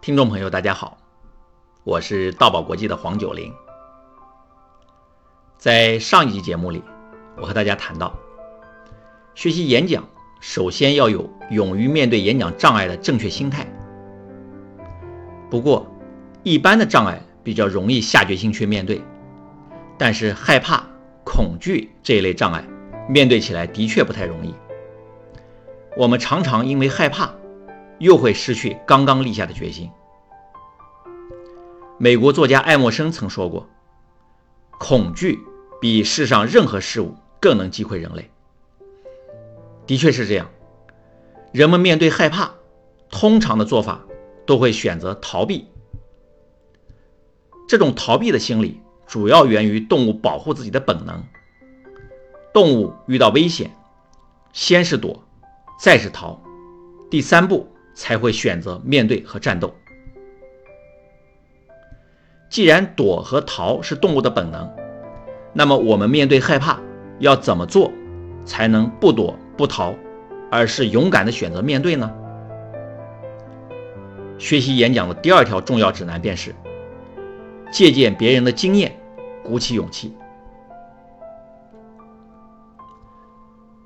听众朋友，大家好，我是道宝国际的黄九龄。在上一集节目里，我和大家谈到，学习演讲首先要有勇于面对演讲障碍的正确心态。不过，一般的障碍比较容易下决心去面对，但是害怕、恐惧这一类障碍，面对起来的确不太容易。我们常常因为害怕，又会失去刚刚立下的决心。美国作家爱默生曾说过：“恐惧比世上任何事物更能击溃人类。”的确是这样，人们面对害怕，通常的做法都会选择逃避。这种逃避的心理主要源于动物保护自己的本能。动物遇到危险，先是躲。再是逃，第三步才会选择面对和战斗。既然躲和逃是动物的本能，那么我们面对害怕要怎么做才能不躲不逃，而是勇敢的选择面对呢？学习演讲的第二条重要指南便是借鉴别人的经验，鼓起勇气。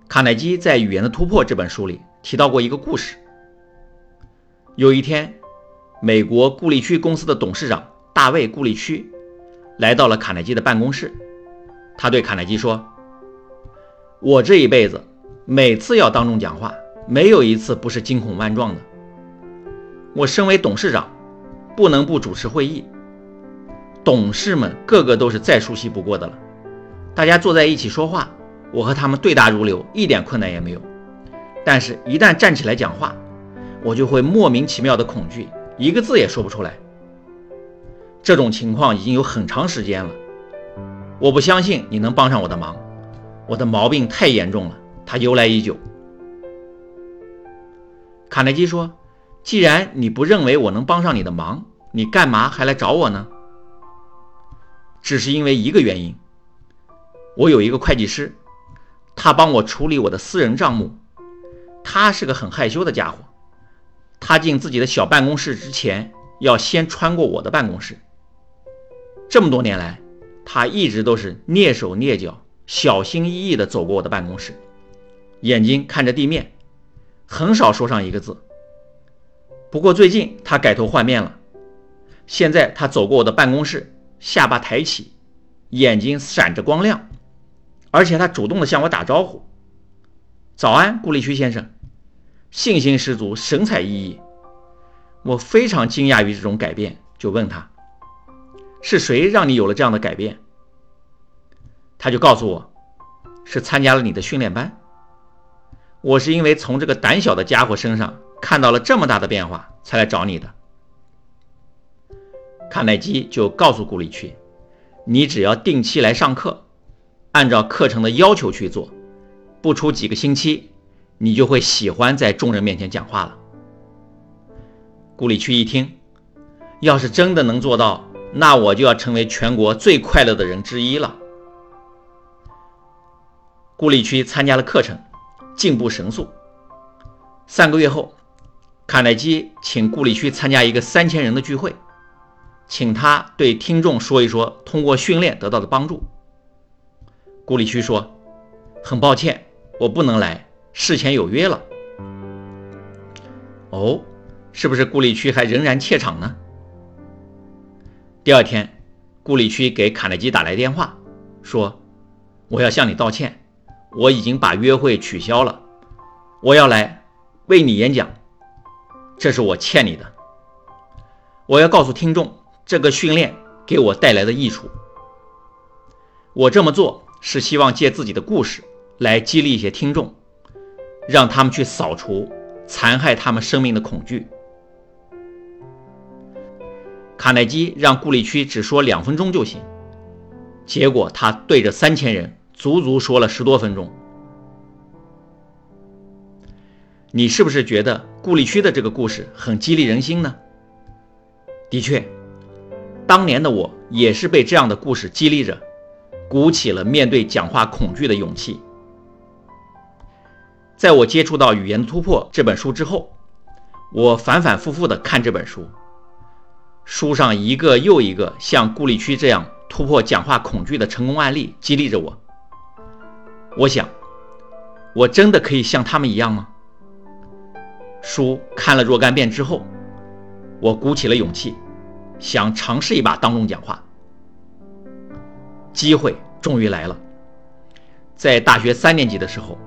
卡耐基在《语言的突破》这本书里提到过一个故事。有一天，美国顾立区公司的董事长大卫·顾立区来到了卡耐基的办公室。他对卡耐基说：“我这一辈子每次要当众讲话，没有一次不是惊恐万状的。我身为董事长，不能不主持会议。董事们个个都是再熟悉不过的了，大家坐在一起说话。”我和他们对答如流，一点困难也没有。但是，一旦站起来讲话，我就会莫名其妙的恐惧，一个字也说不出来。这种情况已经有很长时间了。我不相信你能帮上我的忙，我的毛病太严重了，它由来已久。卡耐基说：“既然你不认为我能帮上你的忙，你干嘛还来找我呢？只是因为一个原因，我有一个会计师。”他帮我处理我的私人账目，他是个很害羞的家伙。他进自己的小办公室之前，要先穿过我的办公室。这么多年来，他一直都是蹑手蹑脚、小心翼翼地走过我的办公室，眼睛看着地面，很少说上一个字。不过最近他改头换面了，现在他走过我的办公室，下巴抬起，眼睛闪着光亮。而且他主动的向我打招呼：“早安，顾立区先生。”信心十足，神采奕奕。我非常惊讶于这种改变，就问他：“是谁让你有了这样的改变？”他就告诉我：“是参加了你的训练班。”我是因为从这个胆小的家伙身上看到了这么大的变化，才来找你的。卡耐基就告诉顾立区：“你只要定期来上课。”按照课程的要求去做，不出几个星期，你就会喜欢在众人面前讲话了。顾里区一听，要是真的能做到，那我就要成为全国最快乐的人之一了。顾里区参加了课程，进步神速。三个月后，卡耐基请顾里区参加一个三千人的聚会，请他对听众说一说通过训练得到的帮助。顾里区说：“很抱歉，我不能来，事前有约了。”哦，是不是顾里区还仍然怯场呢？第二天，顾里区给卡耐基打来电话，说：“我要向你道歉，我已经把约会取消了，我要来为你演讲，这是我欠你的。我要告诉听众，这个训练给我带来的益处，我这么做。”是希望借自己的故事来激励一些听众，让他们去扫除残害他们生命的恐惧。卡耐基让顾里区只说两分钟就行，结果他对着三千人足足说了十多分钟。你是不是觉得顾里区的这个故事很激励人心呢？的确，当年的我也是被这样的故事激励着。鼓起了面对讲话恐惧的勇气。在我接触到《语言突破》这本书之后，我反反复复的看这本书，书上一个又一个像顾立区这样突破讲话恐惧的成功案例激励着我。我想，我真的可以像他们一样吗？书看了若干遍之后，我鼓起了勇气，想尝试一把当众讲话。机会终于来了，在大学三年级的时候，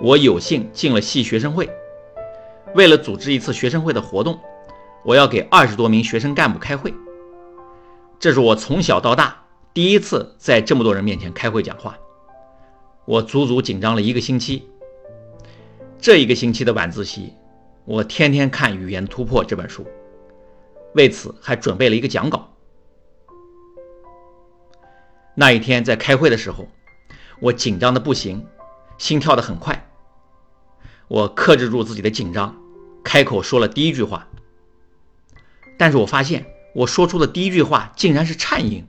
我有幸进了系学生会。为了组织一次学生会的活动，我要给二十多名学生干部开会。这是我从小到大第一次在这么多人面前开会讲话，我足足紧张了一个星期。这一个星期的晚自习，我天天看《语言突破》这本书，为此还准备了一个讲稿。那一天在开会的时候，我紧张的不行，心跳的很快。我克制住自己的紧张，开口说了第一句话。但是我发现我说出的第一句话竟然是颤音，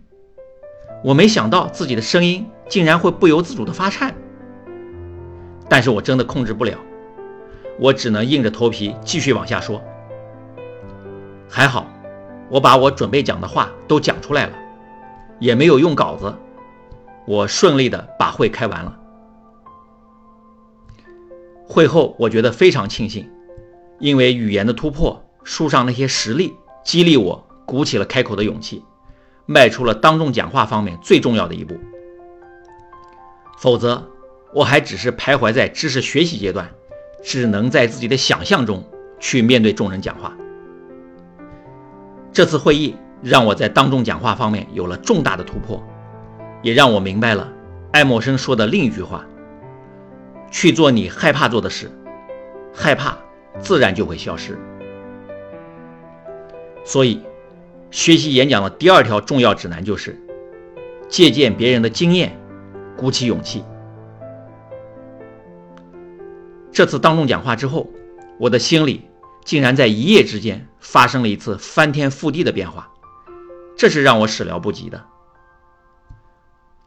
我没想到自己的声音竟然会不由自主的发颤。但是我真的控制不了，我只能硬着头皮继续往下说。还好，我把我准备讲的话都讲出来了，也没有用稿子，我顺利的把会开完了。会后，我觉得非常庆幸，因为语言的突破，书上那些实例激励我，鼓起了开口的勇气，迈出了当众讲话方面最重要的一步。否则，我还只是徘徊在知识学习阶段，只能在自己的想象中去面对众人讲话。这次会议让我在当众讲话方面有了重大的突破，也让我明白了爱默生说的另一句话。去做你害怕做的事，害怕自然就会消失。所以，学习演讲的第二条重要指南就是借鉴别人的经验，鼓起勇气。这次当众讲话之后，我的心里竟然在一夜之间发生了一次翻天覆地的变化，这是让我始料不及的。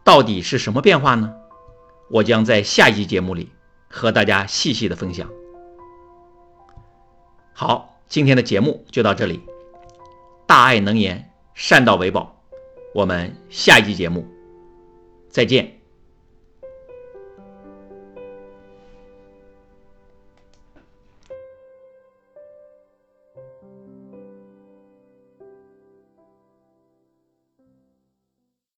到底是什么变化呢？我将在下一期节目里和大家细细的分享。好，今天的节目就到这里。大爱能言，善道为宝。我们下一期节目再见。